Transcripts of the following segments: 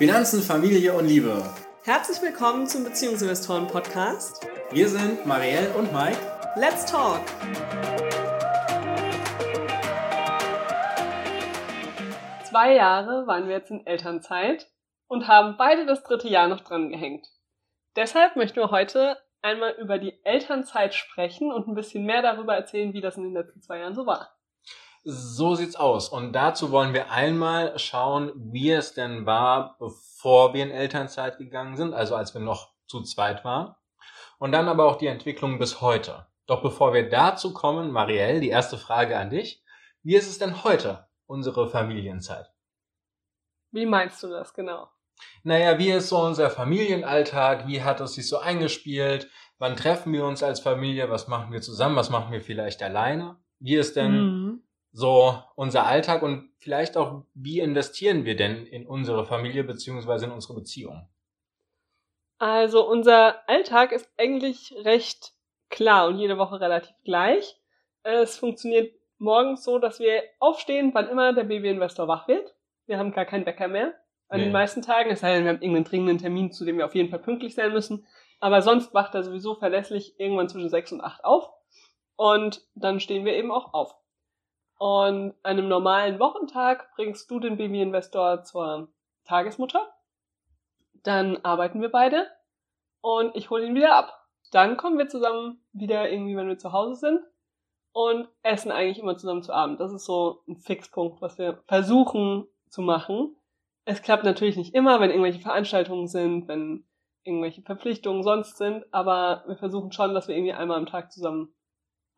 Finanzen, Familie und Liebe. Herzlich willkommen zum Beziehungsinvestoren Podcast. Wir sind Marielle und Mike. Let's talk! Zwei Jahre waren wir jetzt in Elternzeit und haben beide das dritte Jahr noch dran gehängt. Deshalb möchten wir heute einmal über die Elternzeit sprechen und ein bisschen mehr darüber erzählen, wie das in den letzten zwei Jahren so war. So sieht's aus. Und dazu wollen wir einmal schauen, wie es denn war, bevor wir in Elternzeit gegangen sind, also als wir noch zu zweit waren. Und dann aber auch die Entwicklung bis heute. Doch bevor wir dazu kommen, Marielle, die erste Frage an dich. Wie ist es denn heute, unsere Familienzeit? Wie meinst du das genau? Naja, wie ist so unser Familienalltag? Wie hat es sich so eingespielt? Wann treffen wir uns als Familie? Was machen wir zusammen? Was machen wir vielleicht alleine? Wie ist denn mhm so unser Alltag und vielleicht auch, wie investieren wir denn in unsere Familie beziehungsweise in unsere Beziehung? Also unser Alltag ist eigentlich recht klar und jede Woche relativ gleich. Es funktioniert morgens so, dass wir aufstehen, wann immer der Babyinvestor wach wird. Wir haben gar keinen Wecker mehr. An nee. den meisten Tagen, es sei denn, wir haben irgendeinen dringenden Termin, zu dem wir auf jeden Fall pünktlich sein müssen. Aber sonst wacht er sowieso verlässlich irgendwann zwischen sechs und acht auf. Und dann stehen wir eben auch auf. Und an einem normalen Wochentag bringst du den Babyinvestor zur Tagesmutter. Dann arbeiten wir beide und ich hole ihn wieder ab. Dann kommen wir zusammen wieder irgendwie, wenn wir zu Hause sind und essen eigentlich immer zusammen zu Abend. Das ist so ein Fixpunkt, was wir versuchen zu machen. Es klappt natürlich nicht immer, wenn irgendwelche Veranstaltungen sind, wenn irgendwelche Verpflichtungen sonst sind, aber wir versuchen schon, dass wir irgendwie einmal am Tag zusammen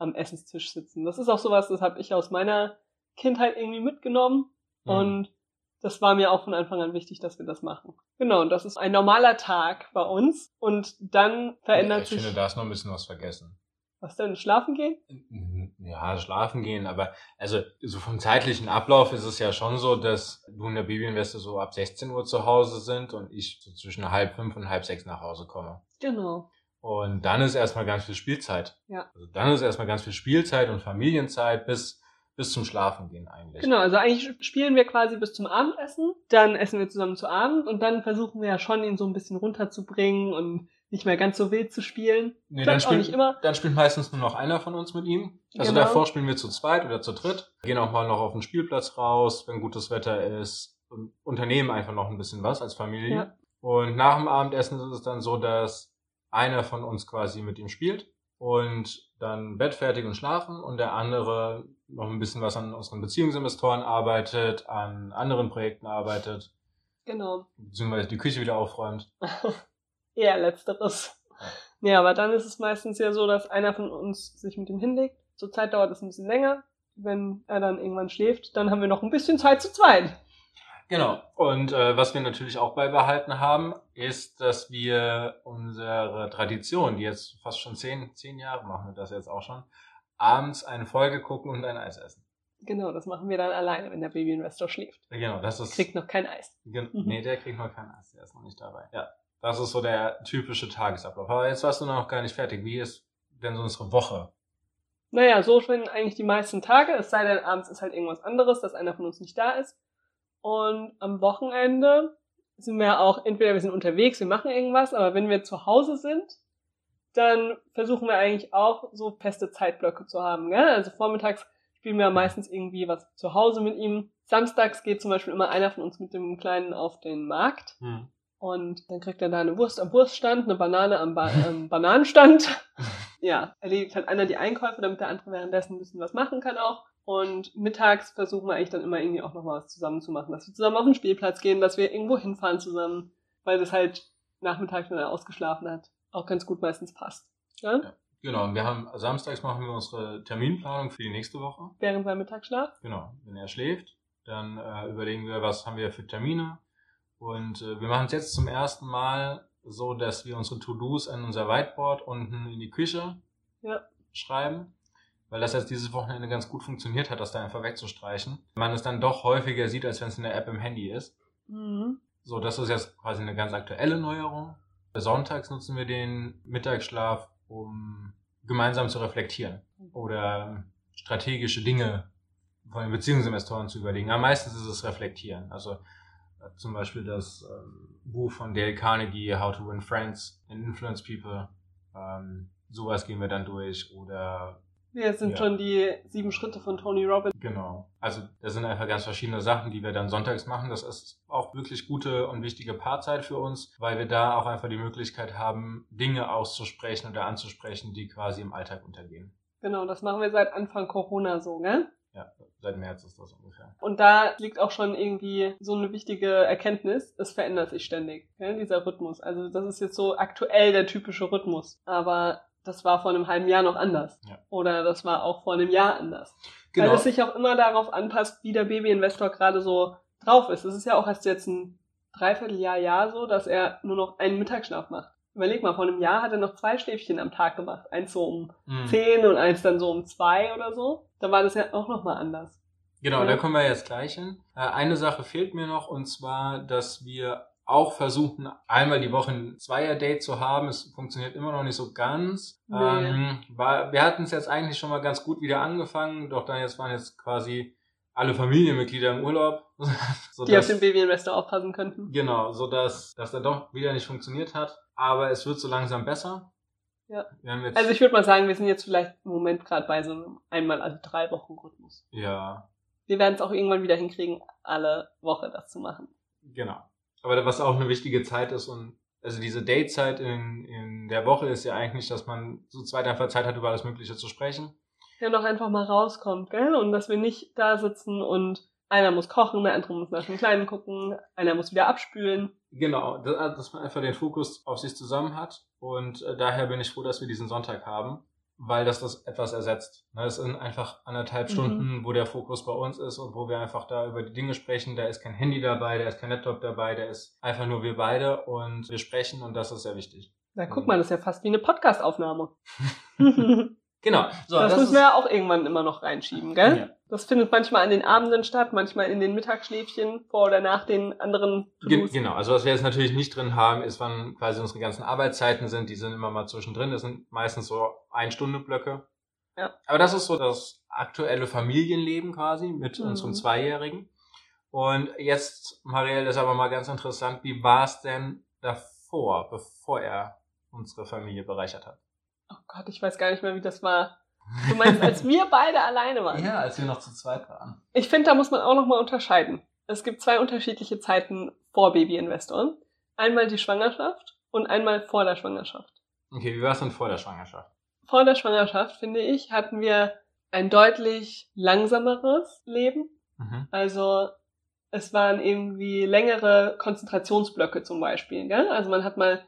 am Essenstisch sitzen. Das ist auch sowas, das habe ich aus meiner Kindheit irgendwie mitgenommen mhm. und das war mir auch von Anfang an wichtig, dass wir das machen. Genau, und das ist ein normaler Tag bei uns und dann verändert ich sich. Ich finde, da ist noch ein bisschen was vergessen. Was denn? Schlafen gehen? Ja, schlafen gehen, aber also so vom zeitlichen Ablauf ist es ja schon so, dass du und der Babyinvestor so ab 16 Uhr zu Hause sind und ich so zwischen halb fünf und halb sechs nach Hause komme. Genau. Und dann ist erstmal ganz viel Spielzeit. Ja. Also dann ist erstmal ganz viel Spielzeit und Familienzeit bis, bis zum Schlafen gehen eigentlich. Genau, also eigentlich spielen wir quasi bis zum Abendessen, dann essen wir zusammen zu Abend und dann versuchen wir ja schon, ihn so ein bisschen runterzubringen und nicht mehr ganz so wild zu spielen. Nee, dann spielt, nicht immer. dann spielt meistens nur noch einer von uns mit ihm. Also genau. davor spielen wir zu zweit oder zu dritt. Gehen auch mal noch auf den Spielplatz raus, wenn gutes Wetter ist. Und unternehmen einfach noch ein bisschen was als Familie. Ja. Und nach dem Abendessen ist es dann so, dass einer von uns quasi mit ihm spielt und dann Bett fertig und schlafen und der andere noch ein bisschen was an unseren Beziehungsinvestoren arbeitet, an anderen Projekten arbeitet. Genau. Beziehungsweise die Küche wieder aufräumt. ja, letzteres. Ja. ja, aber dann ist es meistens ja so, dass einer von uns sich mit ihm hinlegt. Zurzeit dauert es ein bisschen länger. Wenn er dann irgendwann schläft, dann haben wir noch ein bisschen Zeit zu zweit. Genau. Und äh, was wir natürlich auch beibehalten haben, ist, dass wir unsere Tradition, die jetzt fast schon zehn, zehn Jahre machen wir das jetzt auch schon, abends eine Folge gucken und ein Eis essen. Genau, das machen wir dann alleine, wenn der Babyinvestor schläft. Genau, das ist. Kriegt noch kein Eis. Gen mhm. Nee, der kriegt noch kein Eis, der ist noch nicht dabei. Ja. Das ist so der typische Tagesablauf. Aber jetzt warst du noch gar nicht fertig. Wie ist denn so unsere Woche? Naja, so sind eigentlich die meisten Tage, es sei denn, abends ist halt irgendwas anderes, dass einer von uns nicht da ist. Und am Wochenende sind wir auch, entweder wir sind unterwegs, wir machen irgendwas, aber wenn wir zu Hause sind, dann versuchen wir eigentlich auch so feste Zeitblöcke zu haben. Gell? Also vormittags spielen wir meistens irgendwie was zu Hause mit ihm. Samstags geht zum Beispiel immer einer von uns mit dem Kleinen auf den Markt. Hm. Und dann kriegt er da eine Wurst am Wurststand, eine Banane am, ba am Bananenstand. ja, erledigt halt einer die Einkäufe, damit der andere währenddessen ein bisschen was machen kann auch. Und mittags versuchen wir eigentlich dann immer irgendwie auch noch mal was zusammen zu machen. Dass wir zusammen auf den Spielplatz gehen, dass wir irgendwo hinfahren zusammen, weil das halt nachmittags, wenn er ausgeschlafen hat, auch ganz gut meistens passt. Ja? ja genau, und wir haben samstags machen wir unsere Terminplanung für die nächste Woche. Während seinem Mittagsschlaf? Genau, wenn er schläft, dann äh, überlegen wir, was haben wir für Termine. Und äh, wir machen es jetzt zum ersten Mal so, dass wir unsere To-Dos an unser Whiteboard unten in die Küche ja. schreiben weil das jetzt dieses Wochenende ganz gut funktioniert hat, das da einfach wegzustreichen. Man es dann doch häufiger sieht, als wenn es in der App im Handy ist. Mhm. So, das ist jetzt quasi eine ganz aktuelle Neuerung. Sonntags nutzen wir den Mittagsschlaf, um gemeinsam zu reflektieren oder strategische Dinge von den Beziehungsinvestoren zu überlegen. Am meisten ist es reflektieren. Also Zum Beispiel das ähm, Buch von Dale Carnegie, How to Win Friends and Influence People. Ähm, sowas gehen wir dann durch. Oder ja, sind ja. schon die sieben Schritte von Tony Robbins. Genau. Also das sind einfach ganz verschiedene Sachen, die wir dann sonntags machen. Das ist auch wirklich gute und wichtige Paarzeit für uns, weil wir da auch einfach die Möglichkeit haben, Dinge auszusprechen oder anzusprechen, die quasi im Alltag untergehen. Genau, das machen wir seit Anfang Corona so, gell? Ja, seit März ist das ungefähr. Und da liegt auch schon irgendwie so eine wichtige Erkenntnis, es verändert sich ständig, gell, dieser Rhythmus. Also das ist jetzt so aktuell der typische Rhythmus. Aber das war vor einem halben Jahr noch anders. Ja. Oder das war auch vor einem Jahr anders. Genau. Weil es sich auch immer darauf anpasst, wie der Babyinvestor gerade so drauf ist. Es ist ja auch erst jetzt ein Dreivierteljahr, Jahr so, dass er nur noch einen Mittagsschlaf macht. Überleg mal, vor einem Jahr hat er noch zwei Schläfchen am Tag gemacht. Eins so um mhm. zehn und eins dann so um zwei oder so. Da war das ja auch nochmal anders. Genau, ja. da kommen wir jetzt gleich hin. Äh, eine Sache fehlt mir noch und zwar, dass wir auch versuchen, einmal die Woche ein Zweier-Date zu haben. Es funktioniert immer noch nicht so ganz. Nee. Ähm, war, wir hatten es jetzt eigentlich schon mal ganz gut wieder angefangen, doch dann jetzt waren jetzt quasi alle Familienmitglieder im Urlaub. die auf den Babyinvestor aufpassen könnten. Genau, so dass das dann doch wieder nicht funktioniert hat. Aber es wird so langsam besser. Ja. also ich würde mal sagen, wir sind jetzt vielleicht im Moment gerade bei so einem einmal alle drei Wochen Rhythmus. Ja. Wir werden es auch irgendwann wieder hinkriegen, alle Woche das zu machen. Genau. Aber was auch eine wichtige Zeit ist und also diese Datezeit in, in der Woche ist ja eigentlich, dass man so zweit einfach Zeit hat, über alles Mögliche zu sprechen. Ja, noch einfach mal rauskommt, gell? Und dass wir nicht da sitzen und einer muss kochen, der andere muss nach dem Kleinen gucken, einer muss wieder abspülen. Genau, dass man einfach den Fokus auf sich zusammen hat. Und äh, daher bin ich froh, dass wir diesen Sonntag haben weil das das etwas ersetzt. Das ne, sind einfach anderthalb mhm. Stunden, wo der Fokus bei uns ist und wo wir einfach da über die Dinge sprechen. Da ist kein Handy dabei, da ist kein Laptop dabei, da ist einfach nur wir beide und wir sprechen und das ist sehr wichtig. Na guck mal, das ist ja fast wie eine Podcastaufnahme. Genau. So, das, das müssen wir ja auch irgendwann immer noch reinschieben, gell? Ja. Das findet manchmal an den Abenden statt, manchmal in den Mittagsschläfchen vor oder nach den anderen Ge Genau, also was wir jetzt natürlich nicht drin haben, ist, wann quasi unsere ganzen Arbeitszeiten sind. Die sind immer mal zwischendrin. Das sind meistens so Ein-Stunde-Blöcke. Ja. Aber das ist so das aktuelle Familienleben quasi mit mhm. unserem Zweijährigen. Und jetzt, Marielle, ist aber mal ganz interessant, wie war es denn davor, bevor er unsere Familie bereichert hat? Oh Gott, ich weiß gar nicht mehr, wie das war. Du meinst, als wir beide alleine waren? Ja, als wir noch zu zweit waren. Ich finde, da muss man auch nochmal unterscheiden. Es gibt zwei unterschiedliche Zeiten vor Babyinvestoren. Einmal die Schwangerschaft und einmal vor der Schwangerschaft. Okay, wie war es denn vor der Schwangerschaft? Vor der Schwangerschaft, finde ich, hatten wir ein deutlich langsameres Leben. Mhm. Also es waren irgendwie längere Konzentrationsblöcke zum Beispiel. Gell? Also man hat mal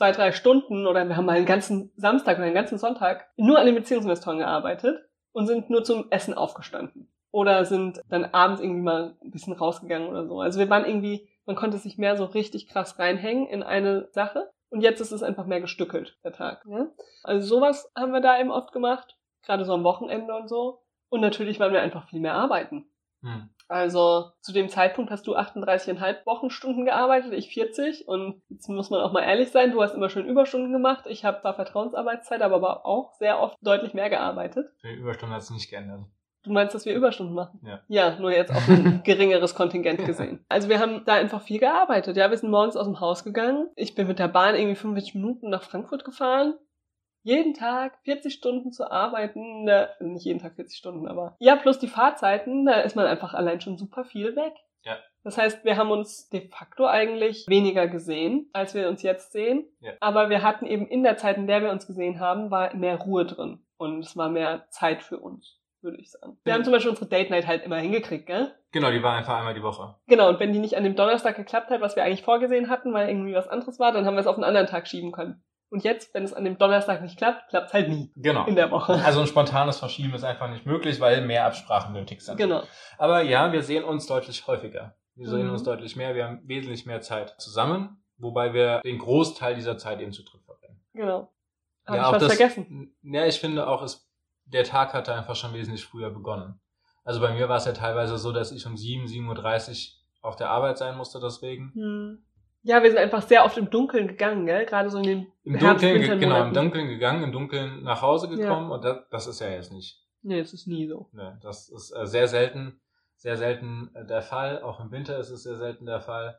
zwei, drei Stunden oder wir haben mal einen ganzen Samstag oder einen ganzen Sonntag nur an den Beziehungsinvestoren gearbeitet und sind nur zum Essen aufgestanden. Oder sind dann abends irgendwie mal ein bisschen rausgegangen oder so. Also wir waren irgendwie, man konnte sich mehr so richtig krass reinhängen in eine Sache. Und jetzt ist es einfach mehr gestückelt, der Tag. Ja? Also sowas haben wir da eben oft gemacht. Gerade so am Wochenende und so. Und natürlich waren wir einfach viel mehr arbeiten. Hm. Also zu dem Zeitpunkt hast du 38,5 Wochenstunden gearbeitet, ich 40. Und jetzt muss man auch mal ehrlich sein, du hast immer schön Überstunden gemacht. Ich habe zwar Vertrauensarbeitszeit, aber auch sehr oft deutlich mehr gearbeitet. Die Überstunden hat es nicht geändert. Du meinst, dass wir Überstunden machen? Ja. Ja, nur jetzt auf ein geringeres Kontingent gesehen. Also wir haben da einfach viel gearbeitet. Ja, wir sind morgens aus dem Haus gegangen. Ich bin mit der Bahn irgendwie 45 Minuten nach Frankfurt gefahren jeden Tag 40 Stunden zu arbeiten, ne, nicht jeden Tag 40 Stunden, aber ja, plus die Fahrzeiten, da ist man einfach allein schon super viel weg. Ja. Das heißt, wir haben uns de facto eigentlich weniger gesehen, als wir uns jetzt sehen. Ja. Aber wir hatten eben in der Zeit, in der wir uns gesehen haben, war mehr Ruhe drin. Und es war mehr Zeit für uns, würde ich sagen. Wir haben zum Beispiel unsere Date Night halt immer hingekriegt, gell? Genau, die war einfach einmal die Woche. Genau, und wenn die nicht an dem Donnerstag geklappt hat, was wir eigentlich vorgesehen hatten, weil irgendwie was anderes war, dann haben wir es auf einen anderen Tag schieben können. Und jetzt, wenn es an dem Donnerstag nicht klappt, klappt es halt nie. Genau. In der Woche. Also ein spontanes Verschieben ist einfach nicht möglich, weil mehr Absprachen nötig sind. Genau. Aber ja, wir sehen uns deutlich häufiger. Wir sehen mhm. uns deutlich mehr. Wir haben wesentlich mehr Zeit zusammen, wobei wir den Großteil dieser Zeit eben zu dritt verbringen. Genau. Habe ja, ich was das, vergessen? Ja, ich finde auch, es, der Tag hatte einfach schon wesentlich früher begonnen. Also bei mir war es ja teilweise so, dass ich um 7, 7.30 Uhr auf der Arbeit sein musste deswegen. Mhm. Ja, wir sind einfach sehr oft im Dunkeln gegangen, gell? Gerade so in den Im Dunkeln, genau, im Dunkeln gegangen, im Dunkeln nach Hause gekommen ja. und das, das ist ja jetzt nicht. Nee, das ist nie so. Nee, das ist äh, sehr selten. sehr selten äh, der Fall. Auch im Winter ist es sehr selten der Fall.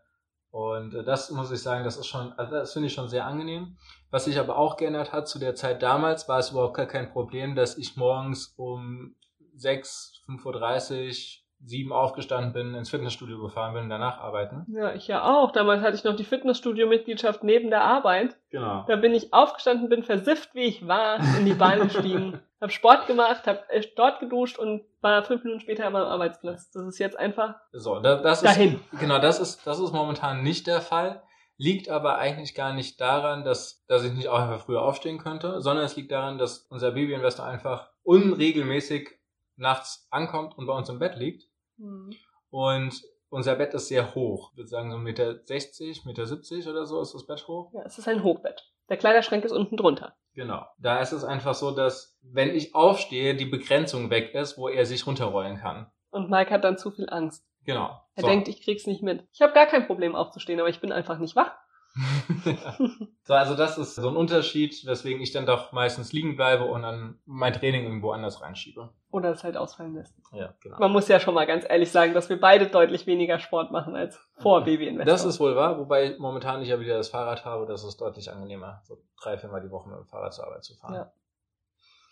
Und äh, das muss ich sagen, das ist schon, also das finde ich schon sehr angenehm. Was sich aber auch geändert hat zu der Zeit damals, war es überhaupt gar kein Problem, dass ich morgens um 6, 5.30 Uhr sieben aufgestanden bin, ins Fitnessstudio gefahren bin und danach arbeiten. Ja, ich ja auch. Damals hatte ich noch die Fitnessstudio-Mitgliedschaft neben der Arbeit. Genau. Da bin ich aufgestanden, bin versifft, wie ich war, in die Bahn gestiegen, hab Sport gemacht, hab äh, dort geduscht und war fünf Minuten später an meinem Arbeitsplatz. Das ist jetzt einfach so, da, das dahin. Ist, genau, das ist, das ist momentan nicht der Fall. Liegt aber eigentlich gar nicht daran, dass, dass ich nicht auch einfach früher aufstehen könnte, sondern es liegt daran, dass unser Babyinvestor einfach unregelmäßig nachts ankommt und bei uns im Bett liegt Mhm. Und unser Bett ist sehr hoch. Ich würde sagen, so 1,60 Meter, Meter 70 oder so ist das Bett hoch. Ja, es ist ein Hochbett. Der Kleiderschrank ist unten drunter. Genau. Da ist es einfach so, dass, wenn ich aufstehe, die Begrenzung weg ist, wo er sich runterrollen kann. Und Mike hat dann zu viel Angst. Genau. Er so. denkt, ich krieg's nicht mit. Ich habe gar kein Problem aufzustehen, aber ich bin einfach nicht wach. so, also das ist so ein Unterschied, weswegen ich dann doch meistens liegen bleibe und dann mein Training irgendwo anders reinschiebe. Oder es halt ausfallen lässt. Ja, genau. Man muss ja schon mal ganz ehrlich sagen, dass wir beide deutlich weniger Sport machen als vor Baby Investor. Das ist wohl wahr, wobei momentan ich ja wieder das Fahrrad habe, das ist deutlich angenehmer, so drei, viermal die Woche mit dem Fahrrad zur Arbeit zu fahren. Ja,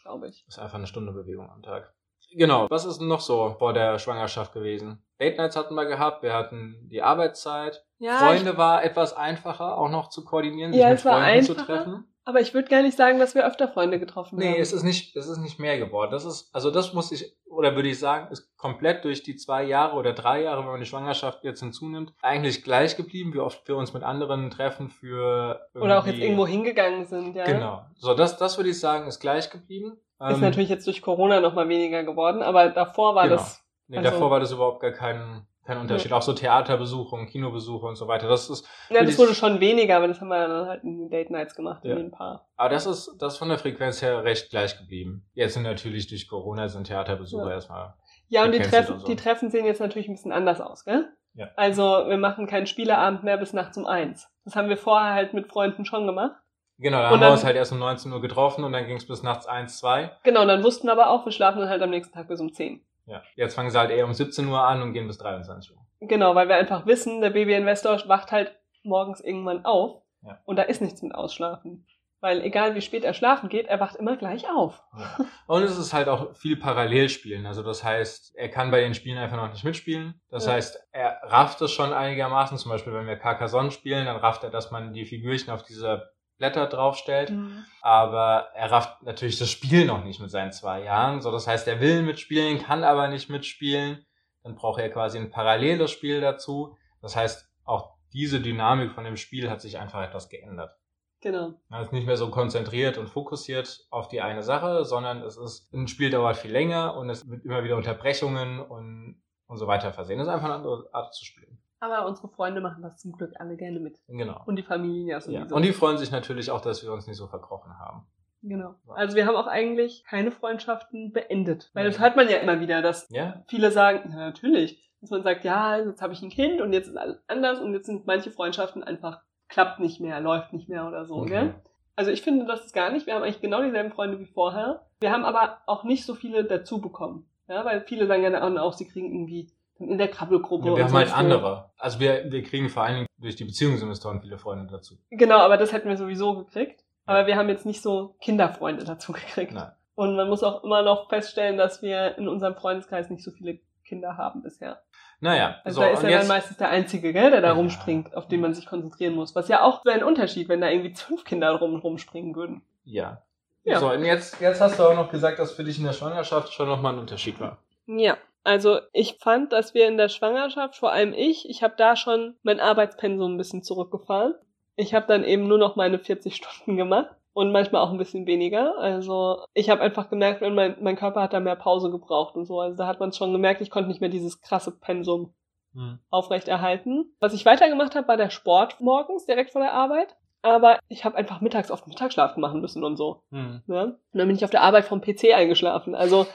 glaube ich. Das ist einfach eine Stunde Bewegung am Tag. Genau, was ist denn noch so vor der Schwangerschaft gewesen? Date Nights hatten wir gehabt, wir hatten die Arbeitszeit. Ja, Freunde war etwas einfacher, auch noch zu koordinieren, sich ja, mit Freunden zu treffen. Aber ich würde gar nicht sagen, dass wir öfter Freunde getroffen nee, haben. Nee, es ist nicht, es ist nicht mehr geworden. Das ist, also das muss ich, oder würde ich sagen, ist komplett durch die zwei Jahre oder drei Jahre, wenn man die Schwangerschaft jetzt hinzunimmt, eigentlich gleich geblieben, wie oft wir uns mit anderen treffen für Oder auch jetzt irgendwo hingegangen sind, ja. Genau. So, das, das würde ich sagen, ist gleich geblieben. Ist ähm, natürlich jetzt durch Corona nochmal weniger geworden, aber davor war genau. das. Nee, also, davor war das überhaupt gar kein, kein Unterschied. Ja. Auch so Theaterbesuche und Kinobesuche und so weiter. Das ist. Ja, das wurde schon weniger, aber das haben wir dann halt in den Date Nights gemacht, ja. in den Paar. Aber das ist, das ist von der Frequenz her recht gleich geblieben. Jetzt sind natürlich durch Corona sind Theaterbesuche ja. erstmal. Ja, und die Treffen, so. die Treffen sehen jetzt natürlich ein bisschen anders aus, gell? Ja. Also, wir machen keinen Spieleabend mehr bis nachts um eins. Das haben wir vorher halt mit Freunden schon gemacht. Genau, da haben wir uns halt erst um 19 Uhr getroffen und dann ging es bis nachts 1, 2. Genau, und dann wussten wir aber auch, wir schlafen dann halt am nächsten Tag bis um 10. Ja, jetzt fangen sie halt eher um 17 Uhr an und gehen bis 23 Uhr. Genau, weil wir einfach wissen, der Baby-Investor wacht halt morgens irgendwann auf ja. und da ist nichts mit Ausschlafen. Weil egal wie spät er schlafen geht, er wacht immer gleich auf. Ja. Und es ist halt auch viel Parallelspielen. Also das heißt, er kann bei den Spielen einfach noch nicht mitspielen. Das ja. heißt, er rafft es schon einigermaßen. Zum Beispiel, wenn wir Carcassonne spielen, dann rafft er, dass man die Figürchen auf dieser Blätter draufstellt. Mhm. Aber er rafft natürlich das Spiel noch nicht mit seinen zwei Jahren. So, das heißt, er will mitspielen, kann aber nicht mitspielen. Dann braucht er quasi ein paralleles Spiel dazu. Das heißt, auch diese Dynamik von dem Spiel hat sich einfach etwas geändert. Genau. Er ist nicht mehr so konzentriert und fokussiert auf die eine Sache, sondern es ist, ein Spiel dauert viel länger und es wird immer wieder Unterbrechungen und, und so weiter versehen. Das ist einfach eine andere Art zu spielen. Aber unsere Freunde machen das zum Glück alle gerne mit. Genau. Und die Familien ja sowieso. Ja. Und die freuen sich natürlich auch, dass wir uns nicht so verkrochen haben. Genau. Also wir haben auch eigentlich keine Freundschaften beendet. Weil das hört man ja immer wieder, dass ja. viele sagen, ja, natürlich. Dass man sagt, ja, jetzt habe ich ein Kind und jetzt ist alles anders und jetzt sind manche Freundschaften einfach, klappt nicht mehr, läuft nicht mehr oder so, okay. gell? Also ich finde das gar nicht. Wir haben eigentlich genau dieselben Freunde wie vorher. Wir haben aber auch nicht so viele dazu bekommen. Ja, weil viele sagen ja auch, sie kriegen irgendwie in der Krabbelgruppe. Ja, wir haben halt andere. Also wir, wir kriegen vor allen Dingen durch die Beziehungsinvestoren viele Freunde dazu. Genau, aber das hätten wir sowieso gekriegt. Aber wir haben jetzt nicht so Kinderfreunde dazu gekriegt. Nein. Und man muss auch immer noch feststellen, dass wir in unserem Freundeskreis nicht so viele Kinder haben bisher. Naja. Also so, da ist ja jetzt, dann meistens der Einzige, gell, der da ja. rumspringt, auf den man sich konzentrieren muss. Was ja auch so ein Unterschied, wenn da irgendwie fünf Kinder rum, rumspringen würden. Ja. ja. So, und jetzt, jetzt hast du auch noch gesagt, dass für dich in der Schwangerschaft schon nochmal ein Unterschied war. Ja. Also ich fand, dass wir in der Schwangerschaft, vor allem ich, ich habe da schon mein Arbeitspensum ein bisschen zurückgefahren. Ich habe dann eben nur noch meine 40 Stunden gemacht und manchmal auch ein bisschen weniger. Also ich habe einfach gemerkt, wenn mein, mein Körper hat da mehr Pause gebraucht und so. Also da hat man schon gemerkt, ich konnte nicht mehr dieses krasse Pensum hm. aufrechterhalten. Was ich weitergemacht habe, war der Sport morgens direkt vor der Arbeit. Aber ich habe einfach mittags oft Mittagsschlaf machen müssen und so. Hm. Ja? Und dann bin ich auf der Arbeit vom PC eingeschlafen. Also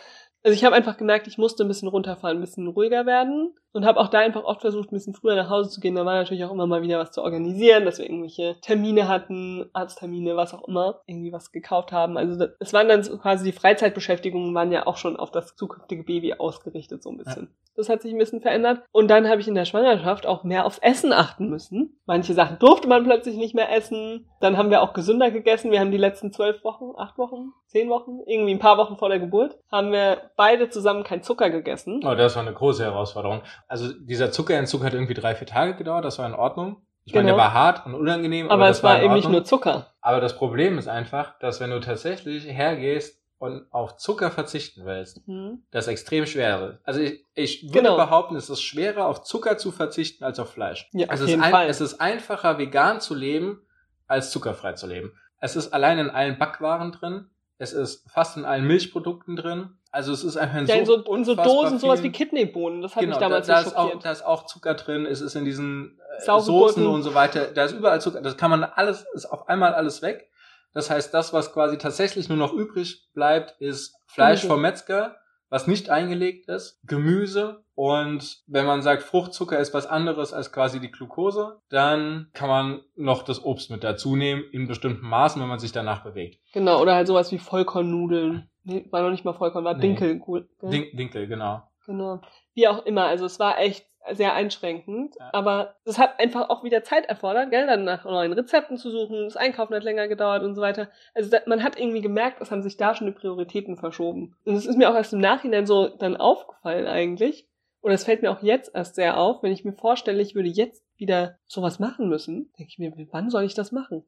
also ich habe einfach gemerkt, ich musste ein bisschen runterfahren, ein bisschen ruhiger werden. und habe auch da einfach oft versucht, ein bisschen früher nach Hause zu gehen. Da war natürlich auch immer mal wieder was zu organisieren, dass wir irgendwelche Termine hatten, Arzttermine, was auch immer, irgendwie was gekauft haben. Also es waren dann so quasi die Freizeitbeschäftigungen waren ja auch schon auf das zukünftige Baby ausgerichtet so ein bisschen. Ja. Das hat sich ein bisschen verändert. Und dann habe ich in der Schwangerschaft auch mehr aufs Essen achten müssen. Manche Sachen durfte man plötzlich nicht mehr essen. Dann haben wir auch gesünder gegessen. Wir haben die letzten zwölf Wochen, acht Wochen, zehn Wochen, irgendwie ein paar Wochen vor der Geburt, haben wir beide zusammen kein Zucker gegessen. Oh, das war eine große Herausforderung. Also dieser Zuckerentzug hat irgendwie drei, vier Tage gedauert. Das war in Ordnung. Ich genau. meine, der war hart und unangenehm. Aber, aber es war, war eben nicht nur Zucker. Aber das Problem ist einfach, dass wenn du tatsächlich hergehst und auf Zucker verzichten willst, mhm. das extrem schwer ist. Also ich, ich würde genau. behaupten, es ist schwerer, auf Zucker zu verzichten als auf Fleisch. Ja, es, auf ist ein, es ist einfacher, vegan zu leben, als zuckerfrei zu leben. Es ist allein in allen Backwaren drin. Es ist fast in allen Milchprodukten drin. Also es ist einfach ja, so, und so Dosen, sowas wie Kidneybohnen, das hat genau, mich damals da, da ist auch, Da ist auch Zucker drin, es ist in diesen äh, Soßen und so weiter, da ist überall Zucker, das kann man alles, ist auf einmal alles weg. Das heißt, das, was quasi tatsächlich nur noch übrig bleibt, ist Fleisch Gemüse. vom Metzger, was nicht eingelegt ist, Gemüse und wenn man sagt, Fruchtzucker ist was anderes als quasi die Glucose, dann kann man noch das Obst mit dazu nehmen, in bestimmten Maßen, wenn man sich danach bewegt. Genau, oder halt sowas wie Vollkornnudeln. Nee, war noch nicht mal Vollkorn, war nee. Dinkel. Gell? Dinkel, genau. Genau. Wie auch immer, also es war echt sehr einschränkend. Ja. Aber es hat einfach auch wieder Zeit erfordert, gell, dann nach neuen Rezepten zu suchen, das Einkaufen hat länger gedauert und so weiter. Also man hat irgendwie gemerkt, es haben sich da schon die Prioritäten verschoben. Und es ist mir auch erst im Nachhinein so dann aufgefallen eigentlich. Und es fällt mir auch jetzt erst sehr auf, wenn ich mir vorstelle, ich würde jetzt wieder sowas machen müssen, denke ich mir, wann soll ich das machen?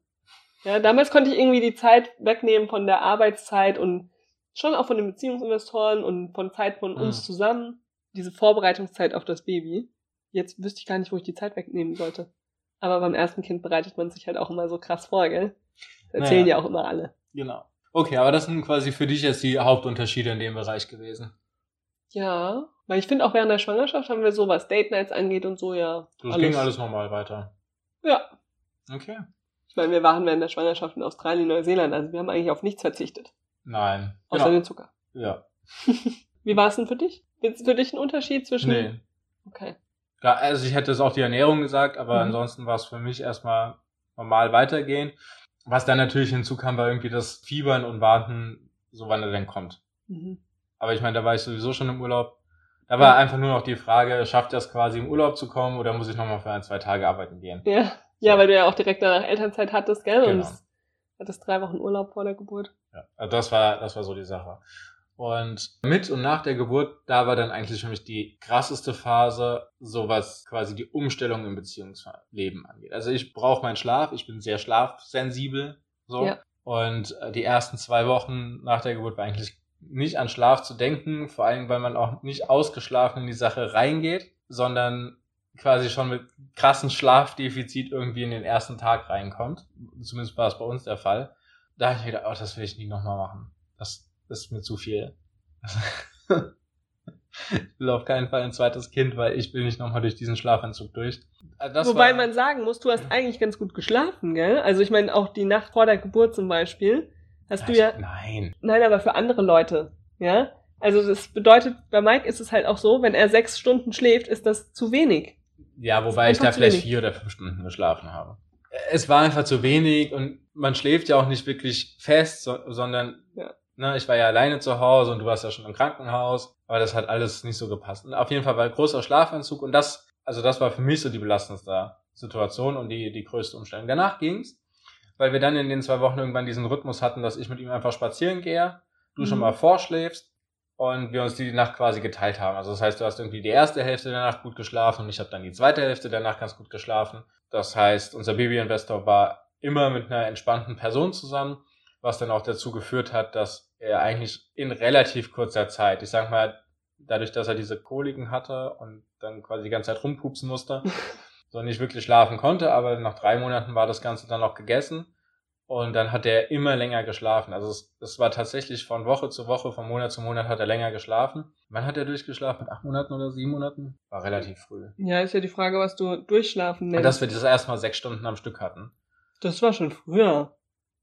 Ja, damals konnte ich irgendwie die Zeit wegnehmen von der Arbeitszeit und schon auch von den Beziehungsinvestoren und von Zeit von uns mhm. zusammen diese Vorbereitungszeit auf das Baby. Jetzt wüsste ich gar nicht, wo ich die Zeit wegnehmen sollte. Aber beim ersten Kind bereitet man sich halt auch immer so krass vor, gell? Das erzählen naja. ja auch immer alle. Genau. Okay, aber das sind quasi für dich jetzt die Hauptunterschiede in dem Bereich gewesen. Ja, weil ich finde auch während der Schwangerschaft haben wir so, was Date Nights angeht und so, ja. Das alles. ging alles normal weiter. Ja. Okay. Ich meine, wir waren während der Schwangerschaft in Australien, Neuseeland, also wir haben eigentlich auf nichts verzichtet. Nein. Außer genau. den Zucker. Ja. Wie war es denn für dich? Gibt es für dich einen Unterschied zwischen. Nee. Okay. Ja, also ich hätte es auch die Ernährung gesagt, aber mhm. ansonsten war es für mich erstmal normal weitergehen. Was dann natürlich hinzukam, war irgendwie das Fiebern und Warten, so wann er denn kommt. Mhm. Aber ich meine, da war ich sowieso schon im Urlaub. Da war ja. einfach nur noch die Frage, schafft er es quasi im Urlaub zu kommen oder muss ich nochmal für ein, zwei Tage arbeiten gehen? Ja. Ja, weil du ja auch direkt danach Elternzeit hattest, gell? Genau. Und hattest drei Wochen Urlaub vor der Geburt. Ja, also das war, das war so die Sache. Und mit und nach der Geburt, da war dann eigentlich für mich die krasseste Phase, so was quasi die Umstellung im Beziehungsleben angeht. Also ich brauche meinen Schlaf, ich bin sehr schlafsensibel, so. Ja. Und äh, die ersten zwei Wochen nach der Geburt war eigentlich nicht an Schlaf zu denken, vor allem weil man auch nicht ausgeschlafen in die Sache reingeht, sondern quasi schon mit krassen Schlafdefizit irgendwie in den ersten Tag reinkommt. Zumindest war es bei uns der Fall. Da habe ich mir gedacht, oh, das will ich nie nochmal machen. Das, das ist mir zu viel. ich will auf keinen Fall ein zweites Kind, weil ich will nicht nochmal durch diesen Schlafentzug durch. Das Wobei man sagen muss, du hast eigentlich ganz gut geschlafen, gell? Also ich meine, auch die Nacht vor der Geburt zum Beispiel, hast du ja. Nein. Nein, aber für andere Leute, ja? Also das bedeutet, bei Mike ist es halt auch so, wenn er sechs Stunden schläft, ist das zu wenig. Ja, wobei ich da vielleicht wenig. vier oder fünf Stunden geschlafen habe. Es war einfach zu wenig und man schläft ja auch nicht wirklich fest, so, sondern ja. Ne, ich war ja alleine zu Hause und du warst ja schon im Krankenhaus, aber das hat alles nicht so gepasst. Und auf jeden Fall war ein großer Schlafanzug und das, also das war für mich so die belastendste Situation und die, die größte Umstellung. Danach ging's, weil wir dann in den zwei Wochen irgendwann diesen Rhythmus hatten, dass ich mit ihm einfach spazieren gehe, du mhm. schon mal vorschläfst und wir uns die Nacht quasi geteilt haben. Also das heißt, du hast irgendwie die erste Hälfte der Nacht gut geschlafen und ich habe dann die zweite Hälfte der Nacht ganz gut geschlafen. Das heißt, unser Babyinvestor war immer mit einer entspannten Person zusammen, was dann auch dazu geführt hat, dass er eigentlich in relativ kurzer Zeit, ich sag mal, dadurch, dass er diese Koliken hatte und dann quasi die ganze Zeit rumpupsen musste, so nicht wirklich schlafen konnte, aber nach drei Monaten war das Ganze dann auch gegessen und dann hat er immer länger geschlafen. Also es, es war tatsächlich von Woche zu Woche, von Monat zu Monat hat er länger geschlafen. Wann hat er durchgeschlafen? Mit acht Monaten oder sieben Monaten? War relativ früh. Ja, ist ja die Frage, was du durchschlafen nennst. Und dass wir das erstmal sechs Stunden am Stück hatten. Das war schon früher.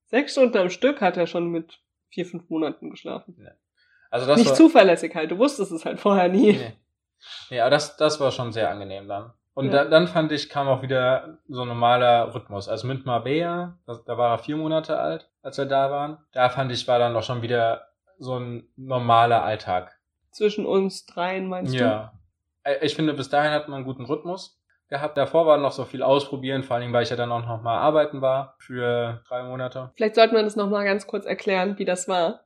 Sechs Stunden am Stück hat er schon mit vier, fünf Monaten geschlafen. Ja. Also das Nicht war, zuverlässig halt, du wusstest es halt vorher nie. Nee. Ja, aber das, das war schon sehr angenehm dann. Und Ja. da, dann fand ich, kam auch wieder so ein normaler Rhythmus. Also mit Mabea, da, da war er vier Monate alt, als wir da waren. Da fand ich, war dann auch schon wieder so ein normaler Alltag. Zwischen uns dreien, meinst du? Ja. Äh, Ich finde, bis dahin hat man einen guten Rhythmus gehabt. Davor war noch so viel ausprobieren, vor allem, weil ich ja dann auch noch mal arbeiten war für drei Monate. Vielleicht sollte man das nochmal ganz kurz erklären, wie das war.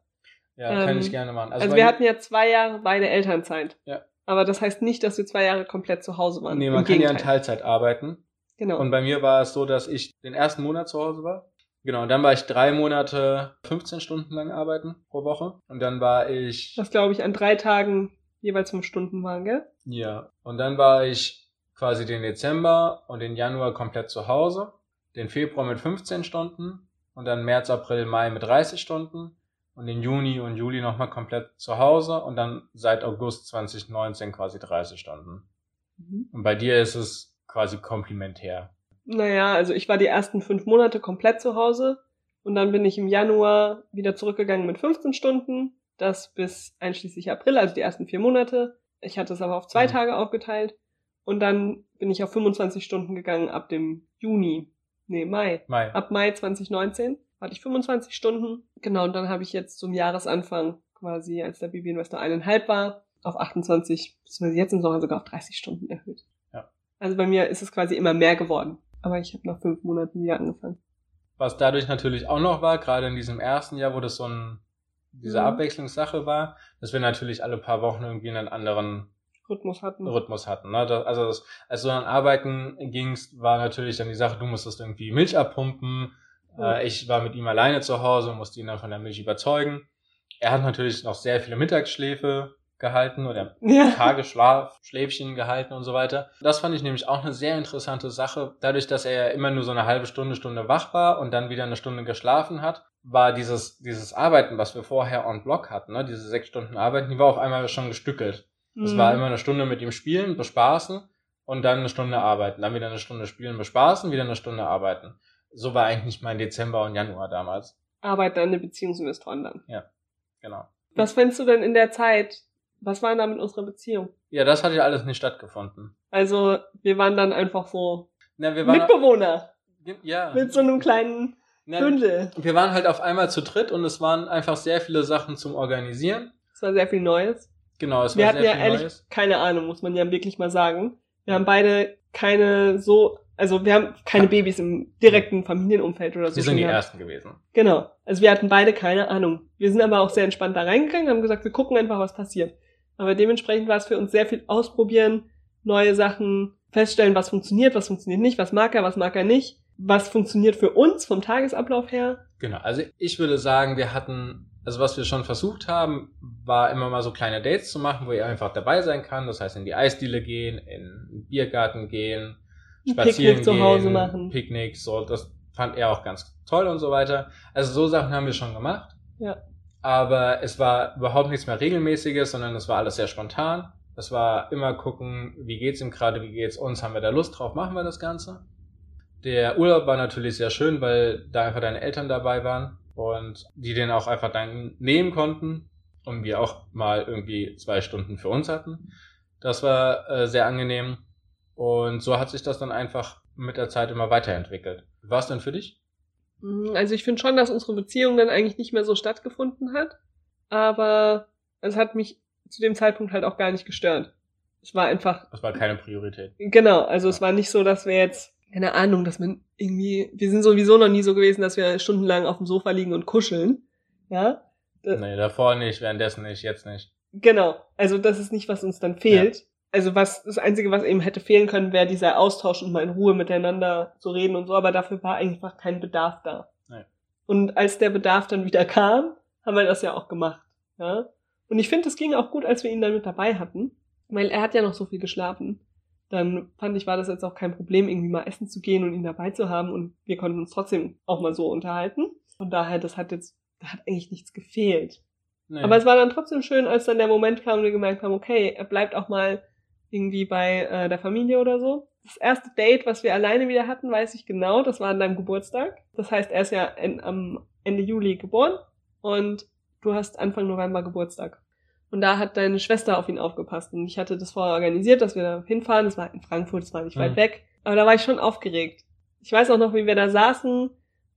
Ja, Ähm, kann ich gerne machen. Also, bei wir hatten ja zwei Jahre beide Elternzeit. Ja. Aber das heißt nicht, dass wir zwei Jahre komplett zu Hause waren. Nee, Im man kann ja in Gegenteil. Teilzeit arbeiten. Genau. Und bei mir war es so, dass ich den ersten Monat zu Hause war. Genau, und dann war ich drei Monate 15 Stunden lang arbeiten pro Woche. Und dann war ich, was glaube ich an drei Tagen jeweils fünf Stunden waren, gell? ja, und dann war ich quasi den Dezember und den Januar komplett zu Hause. Den Februar mit 15 Stunden und dann März, April, Mai mit 30 Stunden. Und den Juni und Juli nochmal komplett zu Hause und dann seit August 2019 quasi 30 Stunden. Mhm. Und bei dir ist es quasi komplementär. Naja, also ich war die ersten fünf Monate komplett zu Hause und dann bin ich im Januar wieder zurückgegangen mit 15 Stunden. Das bis einschließlich April, also die ersten vier Monate. Ich hatte es aber auf zwei Mhm. Tage aufgeteilt. Und dann bin ich auf 25 Stunden gegangen ab dem Juni. Nee, Mai. Mai. Ab Mai 2019 hatte ich 25 Stunden. Genau, und dann habe ich jetzt zum Jahresanfang quasi, als der Baby Investor eineinhalb war, auf 28, beziehungsweise jetzt im Sommer sogar auf 30 Stunden erhöht. Ja. Also bei mir ist es quasi immer mehr geworden. Aber ich habe nach fünf Monaten wieder angefangen. Was dadurch natürlich auch noch war, gerade in diesem ersten Jahr, wo das so ein, diese Mhm. Abwechslungssache war, dass wir natürlich alle paar Wochen irgendwie einen anderen Rhythmus hatten. Rhythmus hatten. Ne? Das, also das, als du dann arbeiten gingst, war natürlich dann die Sache, du musstest irgendwie Milch abpumpen. Äh, ich war mit ihm alleine zu Hause und musste ihn dann von der Milch überzeugen. Er hat natürlich noch sehr viele Mittagsschläfe gehalten oder Ja. Tagesschlaf, Schläfchen gehalten und so weiter. Das fand ich nämlich auch eine sehr interessante Sache. Dadurch, dass er ja immer nur so eine halbe Stunde, Stunde wach war und dann wieder eine Stunde geschlafen hat, war dieses, dieses Arbeiten, was wir vorher on Block hatten, ne, diese sechs Stunden Arbeiten, die war auf einmal schon gestückelt. Es Mhm. war immer eine Stunde mit ihm spielen, bespaßen und dann eine Stunde arbeiten. Dann wieder eine Stunde spielen, bespaßen, wieder eine Stunde arbeiten. So war eigentlich mein Dezember und Januar damals. Arbeiten an den Beziehungsinvestoren dann. Genau. Was fändest du denn in der Zeit? Was war denn da mit unserer Beziehung? Ja, das hat ja alles nicht stattgefunden. Also, wir waren dann einfach so Na, wir waren, Mitbewohner ja, mit so einem kleinen na, Bündel. wir waren halt auf einmal zu dritt und es waren einfach sehr viele Sachen zum Organisieren. Es war sehr viel Neues. Genau, es Wir war hatten sehr ja viel ehrlich Neues. keine Ahnung, muss man ja wirklich mal sagen. Wir haben beide keine so, also wir haben keine Babys im direkten Familienumfeld oder so. Wir sind die gehabt. Ersten gewesen. Genau. Also wir hatten beide keine Ahnung. Wir sind aber auch sehr entspannt da reingegangen, haben gesagt, wir gucken einfach, was passiert. Aber dementsprechend war es für uns sehr viel ausprobieren, neue Sachen feststellen, was funktioniert, was funktioniert nicht, was mag er, was mag er nicht, was funktioniert für uns vom Tagesablauf her. Genau, also ich würde sagen, wir hatten, also was wir schon versucht haben, war immer mal so kleine Dates zu machen, wo er einfach dabei sein kann. Das heißt, in die Eisdiele gehen, in den Biergarten gehen, spazieren Picknick zu gehen, Hause machen. Picknicks, so, das fand er auch ganz toll und so weiter. Also so Sachen haben wir schon gemacht. Ja. Aber es war überhaupt nichts mehr Regelmäßiges, sondern es war alles sehr spontan. Es war immer gucken, wie geht's ihm gerade, wie geht's uns, haben wir da Lust drauf, machen wir das Ganze. Der Urlaub war natürlich sehr schön, weil da einfach deine Eltern dabei waren und die den auch einfach dann nehmen konnten und wir auch mal irgendwie zwei Stunden für uns hatten. Das war äh, sehr angenehm und so hat sich das dann einfach mit der Zeit immer weiterentwickelt. War es denn für dich? Mhm, Also ich finde schon, dass unsere Beziehung dann eigentlich nicht mehr so stattgefunden hat. Aber es hat mich zu dem Zeitpunkt halt auch gar nicht gestört. Es war einfach, Das war keine Priorität. genau, also es war nicht so, dass wir jetzt, keine Ahnung, dass man irgendwie, wir sind sowieso noch nie so gewesen, dass wir stundenlang auf dem Sofa liegen und kuscheln. Ja, Nee, davor nicht, währenddessen nicht, jetzt nicht. genau. Also das ist nicht, was uns dann fehlt. Also was, das Einzige, was eben hätte fehlen können, wäre dieser Austausch und mal in Ruhe miteinander zu reden und so, aber dafür war einfach kein Bedarf da. Nee. Und als der Bedarf dann wieder kam, haben wir das ja auch gemacht. Ja? Und ich finde, es ging auch gut, als wir ihn dann mit dabei hatten, weil er hat ja noch so viel geschlafen. Dann fand ich, war das jetzt auch kein Problem, irgendwie mal essen zu gehen und ihn dabei zu haben und wir konnten uns trotzdem auch mal so unterhalten. Von daher, das hat jetzt, da hat eigentlich nichts gefehlt. Nee. Aber es war dann trotzdem schön, als dann der Moment kam und wir gemerkt haben, okay, er bleibt auch mal irgendwie bei äh, der Familie oder so. Das erste Date, was wir alleine wieder hatten, weiß ich genau, das war an deinem Geburtstag. Das heißt, er ist ja en, am Ende Juli geboren und du hast Anfang November Geburtstag. Und da hat deine Schwester auf ihn aufgepasst. Und ich hatte das vorher organisiert, dass wir da hinfahren. Das war in Frankfurt, das war nicht mhm. weit weg. Aber da war ich schon aufgeregt. Ich weiß auch noch, wie wir da saßen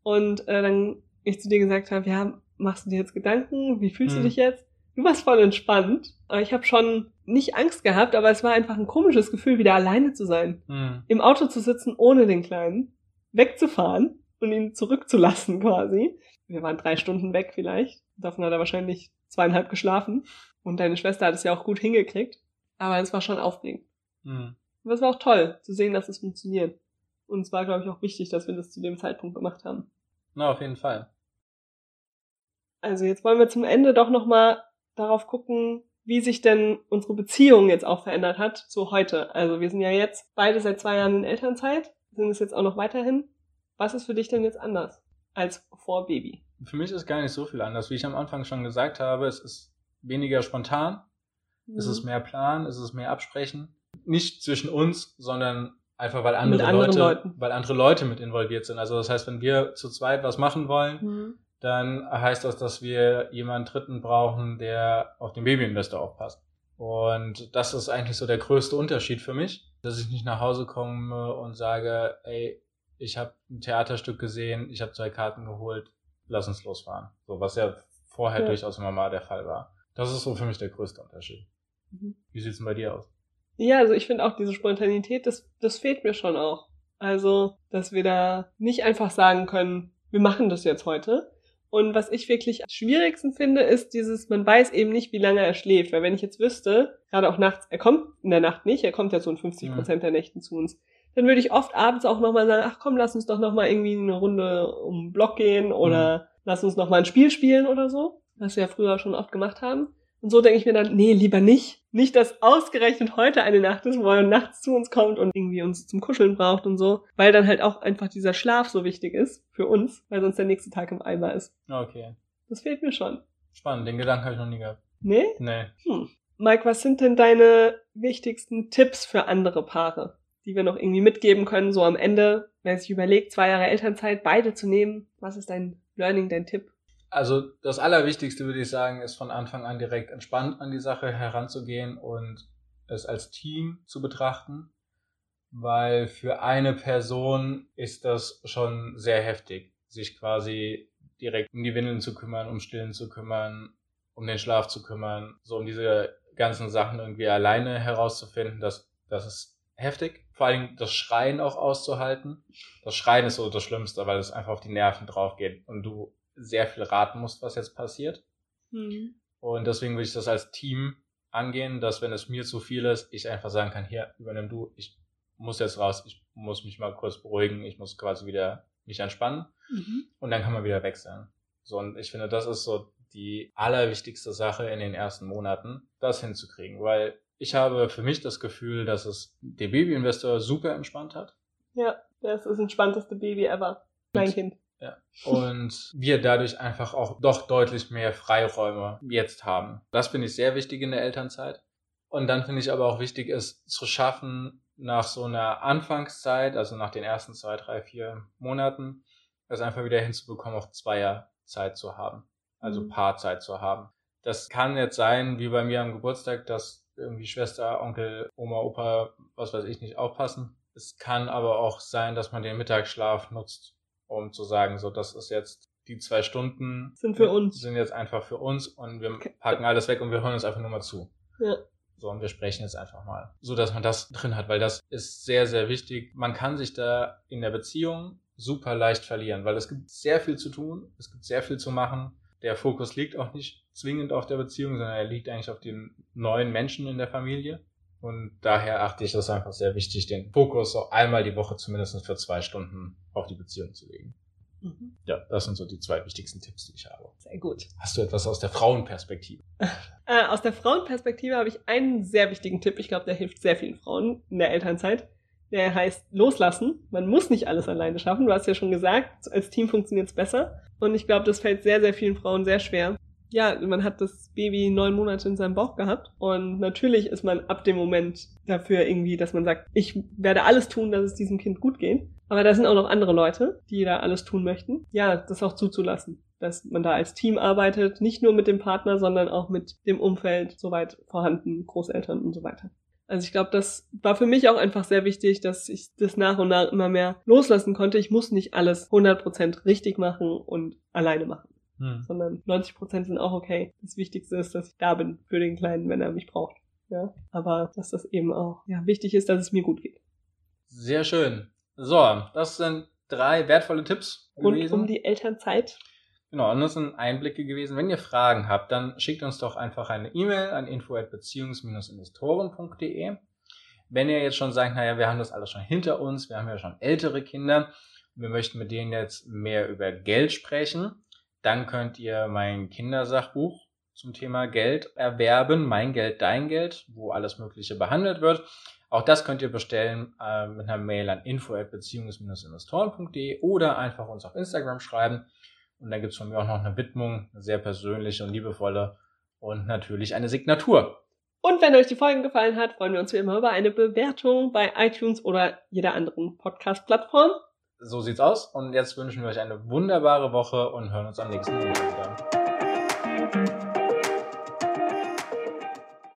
und äh, dann ich zu dir gesagt habe, ja, machst du dir jetzt Gedanken? Wie fühlst mhm. du dich jetzt? Du warst voll entspannt. Aber ich habe schon nicht Angst gehabt, aber es war einfach ein komisches Gefühl, wieder alleine zu sein. Mhm. Im Auto zu sitzen ohne den Kleinen, wegzufahren und ihn zurückzulassen quasi. Wir waren drei Stunden weg vielleicht. Davon hat er wahrscheinlich zweieinhalb geschlafen. Und deine Schwester hat es ja auch gut hingekriegt. Aber es war schon aufregend. Mhm. Aber es war auch toll zu sehen, dass es funktioniert. Und es war, glaube ich, auch wichtig, dass wir das zu dem Zeitpunkt gemacht haben. Na, auf jeden Fall. Also jetzt wollen wir zum Ende doch nochmal darauf gucken, wie sich denn unsere Beziehung jetzt auch verändert hat zu heute. Also wir sind ja jetzt beide seit zwei Jahren in Elternzeit, sind es jetzt auch noch weiterhin. Was ist für dich denn jetzt anders als vor Baby? Für mich ist gar nicht so viel anders. Wie ich am Anfang schon gesagt habe, es ist weniger spontan, mhm. es ist mehr Plan, es ist mehr Absprechen. Nicht zwischen uns, sondern einfach weil andere Leute, Leuten. weil andere Leute mit involviert sind. Also das heißt, wenn wir zu zweit was machen wollen, mhm dann heißt das, dass wir jemanden Dritten brauchen, der auf den Babyinvestor aufpasst. Und das ist eigentlich so der größte Unterschied für mich, dass ich nicht nach Hause komme und sage, ey, ich habe ein Theaterstück gesehen, ich habe zwei Karten geholt, lass uns losfahren. So was ja vorher ja. durchaus immer mal der Fall war. Das ist so für mich der größte Unterschied. Mhm. Wie sieht's denn bei dir aus? Ja, also ich finde auch diese Spontanität, das, das fehlt mir schon auch. Also, dass wir da nicht einfach sagen können, wir machen das jetzt heute, und was ich wirklich am schwierigsten finde, ist dieses, man weiß eben nicht, wie lange er schläft. Weil wenn ich jetzt wüsste, gerade auch nachts, er kommt in der Nacht nicht, er kommt ja so in 50 Prozent der Nächten zu uns, dann würde ich oft abends auch nochmal sagen, ach komm, lass uns doch nochmal irgendwie eine Runde um den Block gehen oder mhm. lass uns nochmal ein Spiel spielen oder so, was wir ja früher schon oft gemacht haben. Und so denke ich mir dann, nee, lieber nicht. Nicht, dass ausgerechnet heute eine Nacht ist, wo er nachts zu uns kommt und irgendwie uns zum Kuscheln braucht und so, weil dann halt auch einfach dieser Schlaf so wichtig ist für uns, weil sonst der nächste Tag im Eimer ist. Okay. Das fehlt mir schon. Spannend, den Gedanken habe ich noch nie gehabt. Nee? Nee. Hm. Mike, was sind denn deine wichtigsten Tipps für andere Paare, die wir noch irgendwie mitgeben können, so am Ende, wer sich überlegt, zwei Jahre Elternzeit, beide zu nehmen? Was ist dein Learning, dein Tipp? Also das Allerwichtigste würde ich sagen, ist von Anfang an direkt entspannt an die Sache heranzugehen und es als Team zu betrachten, weil für eine Person ist das schon sehr heftig, sich quasi direkt um die Windeln zu kümmern, um Stillen zu kümmern, um den Schlaf zu kümmern, so um diese ganzen Sachen irgendwie alleine herauszufinden, das, das ist heftig. Vor allem das Schreien auch auszuhalten. Das Schreien ist so das Schlimmste, weil es einfach auf die Nerven drauf geht und du sehr viel raten musst, was jetzt passiert. Mhm. Und deswegen würde ich das als Team angehen, dass wenn es mir zu viel ist, ich einfach sagen kann, hier, übernimm du, ich muss jetzt raus, ich muss mich mal kurz beruhigen, ich muss quasi wieder mich entspannen mhm. und dann kann man wieder wechseln. So, und ich finde, das ist so die allerwichtigste Sache in den ersten Monaten, das hinzukriegen, weil ich habe für mich das Gefühl, dass es der Babyinvestor super entspannt hat. Ja, das ist das entspannteste Baby ever. Mein Kind. Und wir dadurch einfach auch doch deutlich mehr Freiräume jetzt haben. Das finde ich sehr wichtig in der Elternzeit. Und dann finde ich aber auch wichtig, es zu schaffen, nach so einer Anfangszeit, also nach den ersten zwei, drei, vier Monaten, es einfach wieder hinzubekommen, auch Zweierzeit zu haben. Also mhm. Paarzeit zu haben. Das kann jetzt sein, wie bei mir am Geburtstag, dass irgendwie Schwester, Onkel, Oma, Opa, was weiß ich nicht, aufpassen. Es kann aber auch sein, dass man den Mittagsschlaf nutzt, um zu sagen, so, das ist jetzt die zwei Stunden sind für uns. Sind jetzt einfach für uns und wir packen alles weg und wir hören uns einfach nur mal zu. Ja. So, und wir sprechen jetzt einfach mal. So, dass man das drin hat, weil das ist sehr, sehr wichtig. Man kann sich da in der Beziehung super leicht verlieren, weil es gibt sehr viel zu tun, es gibt sehr viel zu machen. Der Fokus liegt auch nicht zwingend auf der Beziehung, sondern er liegt eigentlich auf den neuen Menschen in der Familie. Und daher achte ich das einfach sehr wichtig, den Fokus so einmal die Woche zumindest für zwei Stunden auf die Beziehung zu legen. Mhm. Ja, das sind so die zwei wichtigsten Tipps, die ich habe. Sehr gut. Hast du etwas aus der Frauenperspektive? äh, aus der Frauenperspektive habe ich einen sehr wichtigen Tipp. Ich glaube, der hilft sehr vielen Frauen in der Elternzeit. Der heißt loslassen. Man muss nicht alles alleine schaffen. Du hast ja schon gesagt, als Team funktioniert es besser. Und ich glaube, das fällt sehr, sehr vielen Frauen sehr schwer ja, man hat das Baby neun Monate in seinem Bauch gehabt und natürlich ist man ab dem Moment dafür irgendwie, dass man sagt, ich werde alles tun, dass es diesem Kind gut geht. Aber da sind auch noch andere Leute, die da alles tun möchten. Ja, das auch zuzulassen. dass man da als Team arbeitet, nicht nur mit dem Partner, sondern auch mit dem Umfeld soweit vorhanden, Großeltern und so weiter. Also ich glaube, das war für mich auch einfach sehr wichtig, dass ich das nach und nach immer mehr loslassen konnte. Ich muss nicht alles 100% richtig machen und alleine machen, hm. sondern 90% sind auch okay. Das Wichtigste ist, dass ich da bin für den Kleinen, wenn er mich braucht. Ja, aber dass das eben auch ja, wichtig ist, dass es mir gut geht. Sehr schön. So, das sind drei wertvolle Tipps gewesen. Und um die Elternzeit. Genau, und das sind Einblicke gewesen. Wenn ihr Fragen habt, dann schickt uns doch einfach eine E-Mail an info@beziehungs-investoren.de. Wenn ihr jetzt schon sagt, naja, wir haben das alles schon hinter uns, wir haben ja schon ältere Kinder, wir möchten mit denen jetzt mehr über Geld sprechen, dann könnt ihr mein Kindersachbuch zum Thema Geld erwerben, mein Geld, dein Geld, wo alles Mögliche behandelt wird. Auch das könnt ihr bestellen äh, mit einer Mail an info@beziehungs-investoren.de oder einfach uns auf Instagram schreiben. Und dann gibt's von mir auch noch eine Widmung, eine sehr persönliche und liebevolle und natürlich eine Signatur. Und wenn euch die Folge gefallen hat, freuen wir uns wie immer über eine Bewertung bei iTunes oder jeder anderen Podcast-Plattform. So sieht's aus. Und jetzt wünschen wir euch eine wunderbare Woche und hören uns am nächsten Montag wieder.